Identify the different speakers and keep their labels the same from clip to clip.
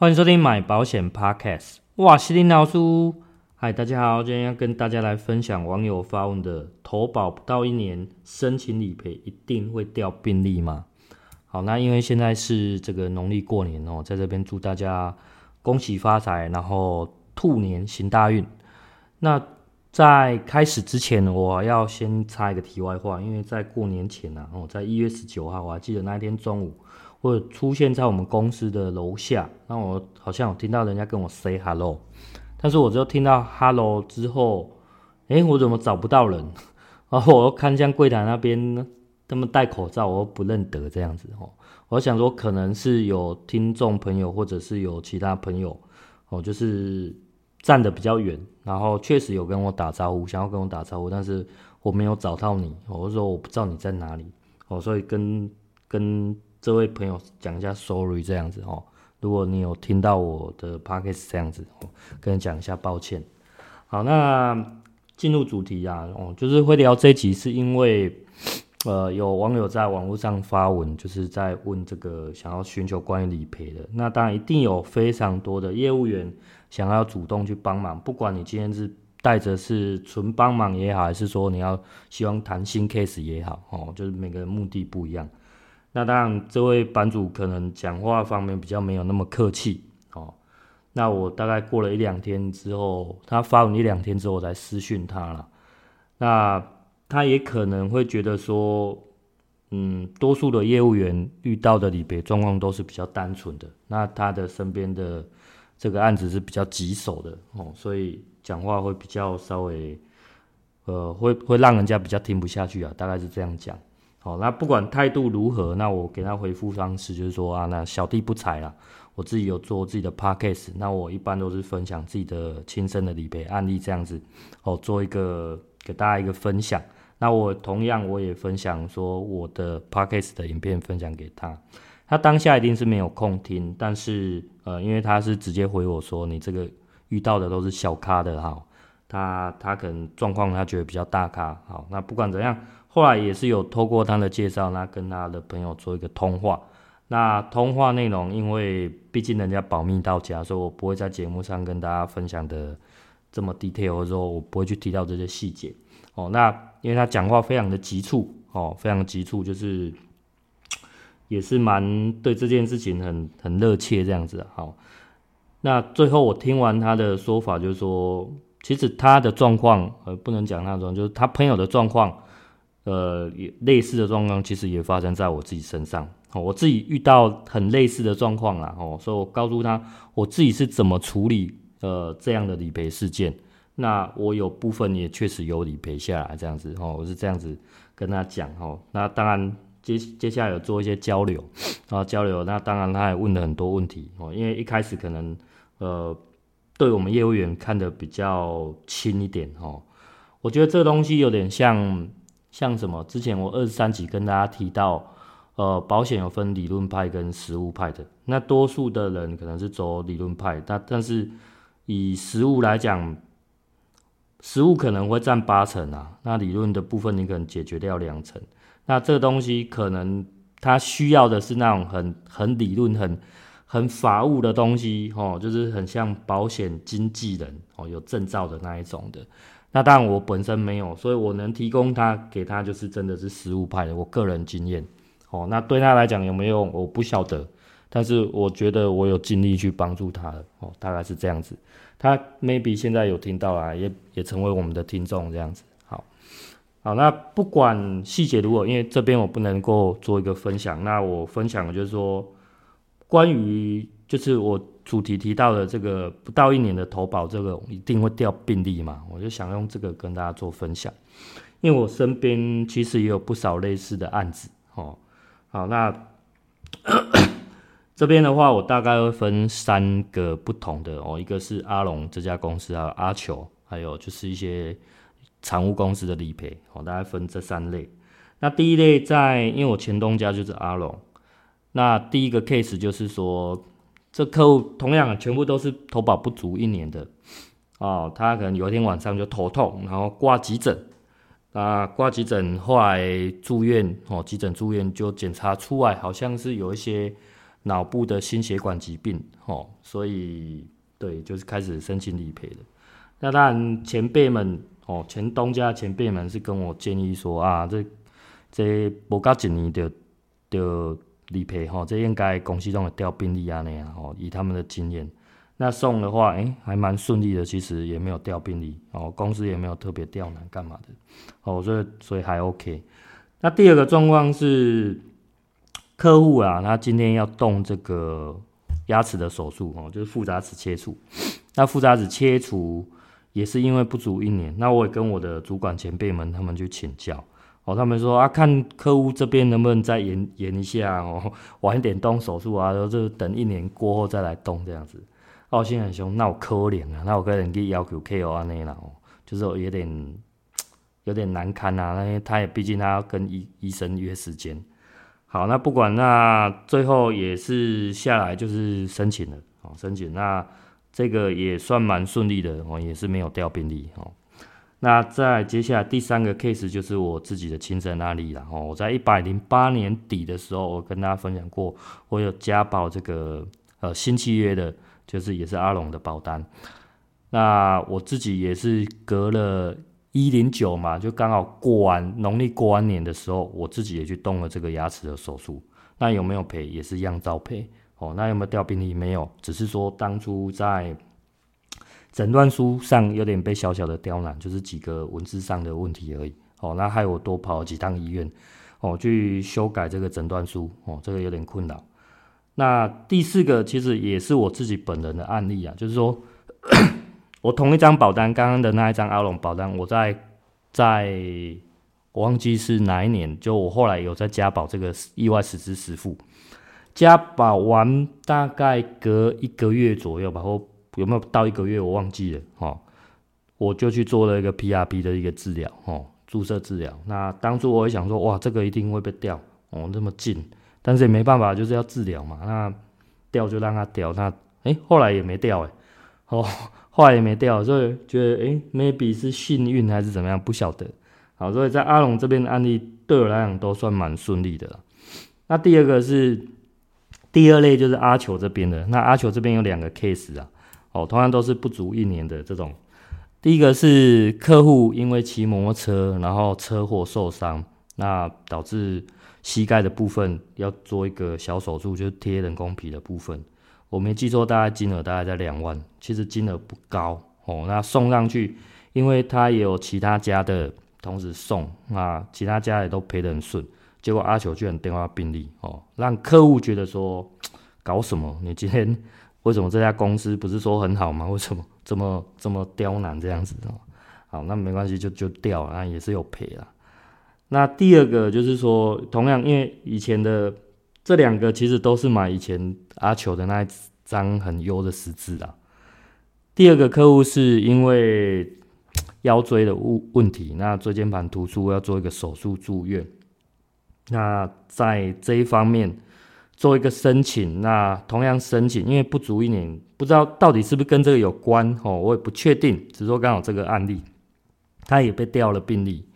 Speaker 1: 欢迎收听买保险 Podcast。哇，西林老师，嗨，大家好，今天要跟大家来分享网友发问的：投保不到一年，申请理赔一定会掉病历吗？好，那因为现在是这个农历过年哦，在这边祝大家恭喜发财，然后兔年行大运。那在开始之前，我要先插一个题外话，因为在过年前啊，哦，在一月十九号，我还记得那一天中午，或者出现在我们公司的楼下，那我好像有听到人家跟我 say hello，但是我就听到 hello 之后，诶，我怎么找不到人？然后我又看向柜台那边，他们戴口罩，我又不认得这样子哦。我想说，可能是有听众朋友，或者是有其他朋友，哦，就是。站得比较远，然后确实有跟我打招呼，想要跟我打招呼，但是我没有找到你，我就说我不知道你在哪里，哦，所以跟跟这位朋友讲一下，sorry 这样子哦，如果你有听到我的 podcast 这样子，哦，跟你讲一下抱歉。好，那进入主题啊，哦，就是会聊这一集，是因为呃有网友在网络上发文，就是在问这个想要寻求关于理赔的，那当然一定有非常多的业务员。想要主动去帮忙，不管你今天是带着是纯帮忙也好，还是说你要希望谈新 case 也好，哦，就是每个人目的不一样。那当然，这位版主可能讲话方面比较没有那么客气，哦。那我大概过了一两天之后，他发完一两天之后，我才私讯他了。那他也可能会觉得说，嗯，多数的业务员遇到的理赔状况都是比较单纯的，那他的身边的。这个案子是比较棘手的哦，所以讲话会比较稍微，呃，会会让人家比较听不下去啊，大概是这样讲。好，那不管态度如何，那我给他回复方式就是说啊，那小弟不才啦，我自己有做自己的 podcast，那我一般都是分享自己的亲身的理赔案例这样子，哦，做一个给大家一个分享。那我同样我也分享说我的 podcast 的影片分享给他。他当下一定是没有空听，但是呃，因为他是直接回我说，你这个遇到的都是小咖的哈，他他可能状况他觉得比较大咖，好，那不管怎样，后来也是有透过他的介绍，那跟他的朋友做一个通话，那通话内容因为毕竟人家保密到家，所以我不会在节目上跟大家分享的这么 detail，或者说我不会去提到这些细节，哦，那因为他讲话非常的急促，哦，非常的急促，就是。也是蛮对这件事情很很热切这样子，好，那最后我听完他的说法，就是说，其实他的状况，呃，不能讲那种，就是他朋友的状况，呃，类似的状况，其实也发生在我自己身上，哦，我自己遇到很类似的状况啦，哦，所以我告诉他，我自己是怎么处理，呃，这样的理赔事件，那我有部分也确实有理赔下来，这样子，哦，我是这样子跟他讲，哦，那当然。接接下来有做一些交流，然后交流，那当然他也问了很多问题哦，因为一开始可能呃，对我们业务员看得比较轻一点哦，我觉得这东西有点像像什么？之前我二十三集跟大家提到，呃，保险有分理论派跟实务派的，那多数的人可能是走理论派，但但是以实务来讲，实务可能会占八成啊，那理论的部分你可能解决掉两成。那这个东西可能他需要的是那种很很理论、很很法务的东西，哦，就是很像保险经纪人哦，有证照的那一种的。那当然我本身没有，所以我能提供他给他就是真的是实物派的，我个人经验哦。那对他来讲有没有用，我不晓得，但是我觉得我有尽力去帮助他的哦，大概是这样子。他 maybe 现在有听到啊，也也成为我们的听众这样子。好，好那不管细节如何，因为这边我不能够做一个分享。那我分享的就是说，关于就是我主题提到的这个不到一年的投保，这个一定会掉病例嘛，我就想用这个跟大家做分享。因为我身边其实也有不少类似的案子。哦，好，那 这边的话，我大概会分三个不同的哦，一个是阿龙这家公司，还有阿球，还有就是一些。财务公司的理赔，哦，大概分这三类。那第一类在，因为我前东家就是阿龙，那第一个 case 就是说，这客户同样全部都是投保不足一年的，哦，他可能有一天晚上就头痛，然后挂急诊，啊，挂急诊后来住院，哦，急诊住院就检查出来好像是有一些脑部的心血管疾病，哦，所以对，就是开始申请理赔的。那当然前辈们，哦，前东家前辈们是跟我建议说啊，这这不到一年就就理赔，吼、哦，这应该公司都会调病例啊那样，哦，以他们的经验。那送的话，诶、还蛮顺利的，其实也没有调病例，哦，公司也没有特别刁难干嘛的，哦，所以所以还 OK。那第二个状况是客户啊，他今天要动这个牙齿的手术，哦，就是副牙齿切除。那副牙齿切除也是因为不足一年，那我也跟我的主管前辈们他们去请教，他们说啊，看客户这边能不能再延延一下，哦，晚点动手术啊，然后就等一年过后再来动这样子。哦，心很凶，那我可怜啊，那我个人去要求 KO 安内啦，就是有点有点难堪呐、啊，因为他也毕竟他要跟医医生约时间。好，那不管那最后也是下来就是申请了，哦，申请那这个也算蛮顺利的哦，也是没有掉病例哦。那在接下来第三个 case 就是我自己的亲身案例了哦，我在一百零八年底的时候，我跟大家分享过，我有加保这个呃新契约的。就是也是阿龙的保单，那我自己也是隔了一零九嘛，就刚好过完农历过完年的时候，我自己也去动了这个牙齿的手术。那有没有赔？也是一样照赔哦。那有没有掉病历？没有，只是说当初在诊断书上有点被小小的刁难，就是几个文字上的问题而已。哦，那害我多跑了几趟医院哦，去修改这个诊断书哦，这个有点困扰。那第四个其实也是我自己本人的案例啊，就是说，我同一张保单，刚刚的那一张阿龙保单，我在在我忘记是哪一年，就我后来有在加保这个意外实支实付，加保完大概隔一个月左右吧，或有没有到一个月我忘记了哦，我就去做了一个 PRP 的一个治疗哦，注射治疗。那当初我也想说，哇，这个一定会被掉哦，那么近。但是也没办法，就是要治疗嘛。那掉就让它掉，那哎、后来也没掉哎，哦，后来也没掉，所以觉得哎、，maybe 是幸运还是怎么样，不晓得。好，所以在阿龙这边的案例对我来讲都算蛮顺利的了。那第二个是第二类，就是阿球这边的。那阿球这边有两个 case 啊，哦，同样都是不足一年的这种。第一个是客户因为骑摩托车，然后车祸受伤，那导致。膝盖的部分要做一个小手术，就是贴人工皮的部分。我没记错，大概金额大概在两万，其实金额不高哦。那送上去，因为他也有其他家的同时送，那其他家也都赔得很顺。结果阿球居然电话病历哦，让客户觉得说，搞什么？你今天为什么这家公司不是说很好吗？为什么 这么这么刁难这样子哦？好，那没关系，就就掉了，那也是有赔了。那第二个就是说，同样因为以前的这两个其实都是买以前阿球的那一张很优的十字啊。第二个客户是因为 腰椎的问问题，那椎间盘突出要做一个手术住院。那在这一方面做一个申请，那同样申请，因为不足一年，不知道到底是不是跟这个有关哦，我也不确定。只是说刚好这个案例，他也被调了病例。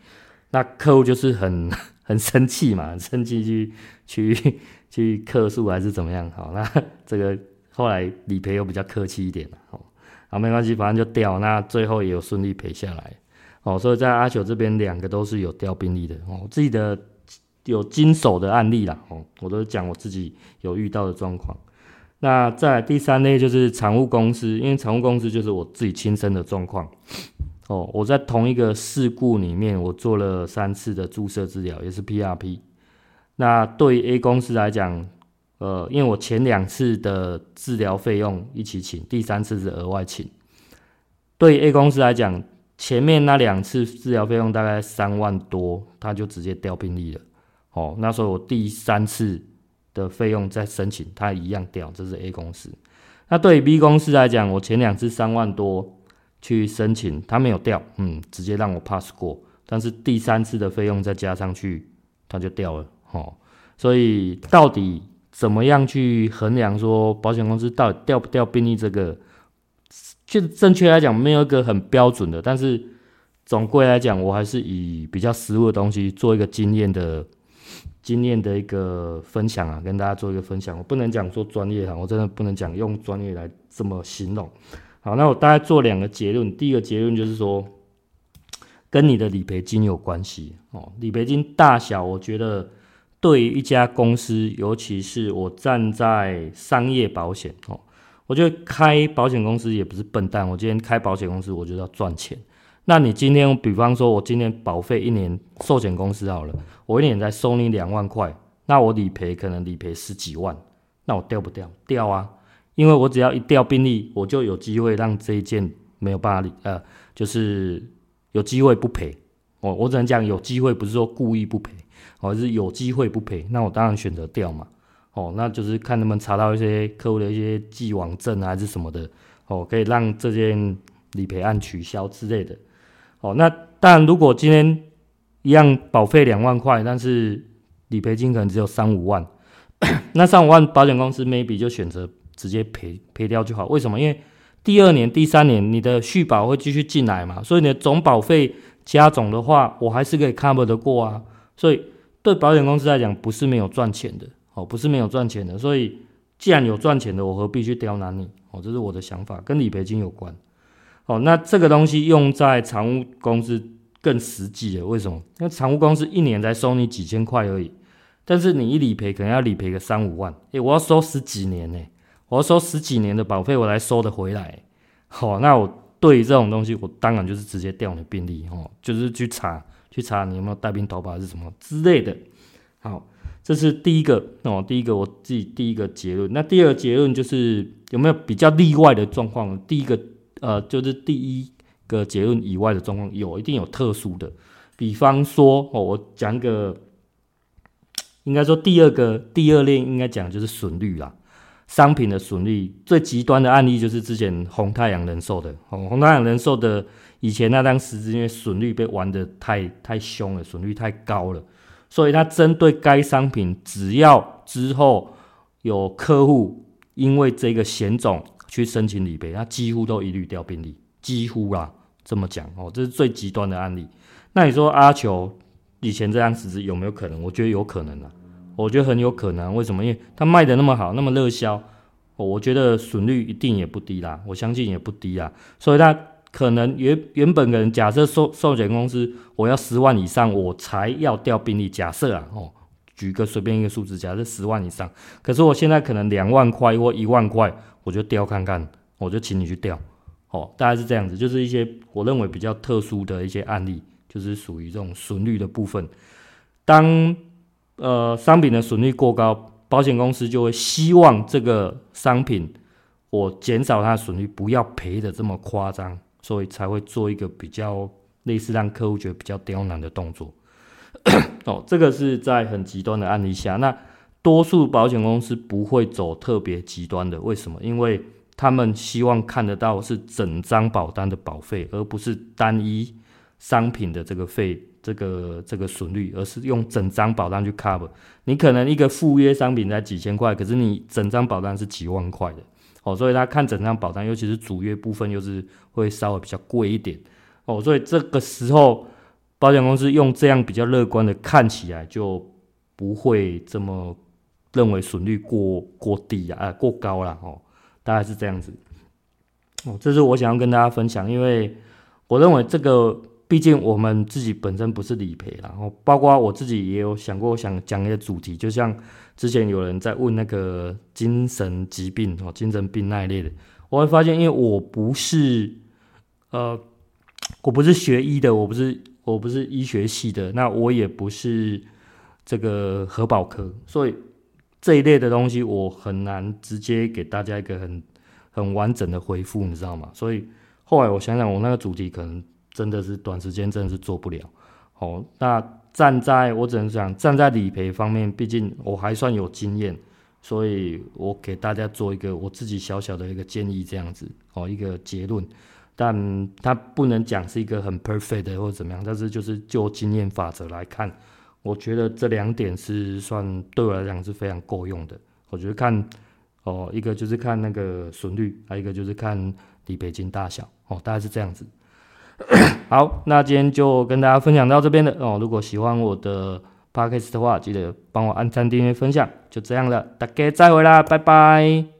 Speaker 1: 那客户就是很 很生气嘛，生气去去去客诉还是怎么样？好，那这个后来理赔又比较客气一点了，哦，好，没关系，反正就调，那最后也有顺利赔下来，哦，所以在阿球这边两个都是有调病例的，哦，自己的有经手的案例啦，哦，我都讲我自己有遇到的状况。那再来第三类就是产物公司，因为产物公司就是我自己亲身的状况。哦，我在同一个事故里面，我做了三次的注射治疗，也是 PRP。那对于 A 公司来讲，呃，因为我前两次的治疗费用一起请，第三次是额外请。对 A 公司来讲，前面那两次治疗费用大概三万多，他就直接掉病例了。哦，那时候我第三次的费用再申请，他一样掉，这是 A 公司。那对于 B 公司来讲，我前两次三万多。去申请，他没有掉，嗯，直接让我 pass 过，但是第三次的费用再加上去，他就掉了，哦，所以到底怎么样去衡量说保险公司到底掉不掉病例这个，就正确来讲没有一个很标准的，但是总归来讲，我还是以比较实物的东西做一个经验的经验的一个分享啊，跟大家做一个分享。我不能讲说专业哈，我真的不能讲用专业来这么形容。好，那我大概做两个结论。第一个结论就是说，跟你的理赔金有关系哦。理赔金大小，我觉得对于一家公司，尤其是我站在商业保险哦，我觉得开保险公司也不是笨蛋。我今天开保险公司，我就要赚钱。那你今天，比方说，我今天保费一年，寿险公司好了，我一年才收你两万块，那我理赔可能理赔十几万，那我掉不掉？掉啊，因为我只要一掉病历，我就有机会让这一件没有办法理，呃，就是有机会不赔。哦，我只能讲有机会，不是说故意不赔，而是有机会不赔，那我当然选择掉嘛。哦，那就是看能不能查到一些客户的一些既往症，还是什么的，哦，可以让这件理赔案取消之类的。哦，那当然，如果今天一样保费两万块，但是理赔金可能只有三五万，那三五万保险公司 maybe 就选择直接赔赔掉就好。为什么？因为第二年、第三年你的续保会继续进来嘛，所以你的总保费加总的话，我还是可以 cover 得过啊。所以对保险公司来讲，不是没有赚钱的哦，不是没有赚钱的。所以既然有赚钱的，我何必去刁难你？哦，这是我的想法，跟理赔金有关。哦，那这个东西用在常务公司更实际的。为什么？因为常务公司一年才收你几千块而已，但是你一理赔可能要理赔个三五万。诶，我要收十几年呢，我要收十几年的保费，我才收得回来。好，那我对于这种东西，我当然就是直接调你的病历，哦，就是去查，去查你有没有带病投保是什么之类的。好，这是第一个哦，第一个我自己第一个结论。那第二个结论就是有没有比较例外的状况？第一个。呃，就是第一个结论以外的状况，有一定有特殊的，比方说，哦，我讲个，应该说第二个第二类应该讲就是损率啦，商品的损率最极端的案例就是之前红太阳人寿的，哦，红太阳人寿的以前那当时因为损率被玩得太太凶了，损率太高了，所以他针对该商品，只要之后有客户因为这个险种。去申请理赔，他几乎都一律调病历，几乎啦，这么讲哦，这是最极端的案例。那你说阿球以前这样子有没有可能？我觉得有可能啊，我觉得很有可能。为什么？因为他卖的那么好，那么热销，我觉得损率一定也不低啦，我相信也不低啊。所以他可能原原本可能假设寿寿险公司我要十万以上我才要调病历，假设啊哦，举个随便一个数字，假设十万以上，可是我现在可能两万块或一万块。我就调看看，我就请你去调，哦，大概是这样子，就是一些我认为比较特殊的一些案例，就是属于这种损率的部分。当呃商品的损率过高，保险公司就会希望这个商品我减少它的损率，不要赔的这么夸张，所以才会做一个比较类似让客户觉得比较刁难的动作。哦，这个是在很极端的案例下，那。多数保险公司不会走特别极端的，为什么？因为他们希望看得到是整张保单的保费，而不是单一商品的这个费，这个这个损率，而是用整张保单去 cover。你可能一个赴约商品才几千块，可是你整张保单是几万块的，哦，所以他看整张保单，尤其是主约部分，又是会稍微比较贵一点，哦，所以这个时候保险公司用这样比较乐观的看起来，就不会这么。认为损率过过低啊，呃，过高了哦，大概是这样子。哦，这是我想要跟大家分享，因为我认为这个，毕竟我们自己本身不是理赔，然后包括我自己也有想过，想讲一个主题，就像之前有人在问那个精神疾病哦，精神病那一类的，我会发现，因为我不是，呃，我不是学医的，我不是，我不是医学系的，那我也不是这个核保科，所以。这一类的东西，我很难直接给大家一个很很完整的回复，你知道吗？所以后来我想想，我那个主题可能真的是短时间真的是做不了。哦，那站在我只能讲，站在理赔方面，毕竟我还算有经验，所以我给大家做一个我自己小小的一个建议，这样子哦，一个结论，但它不能讲是一个很 perfect 的或者怎么样，但是就是就经验法则来看。我觉得这两点是算对我来讲是非常够用的。我觉得看哦，一个就是看那个损率，还有一个就是看理赔金大小哦，大概是这样子。好，那今天就跟大家分享到这边的哦。如果喜欢我的 Podcast 的话，记得帮我按赞、订阅、分享，就这样了，大家再会啦，拜拜。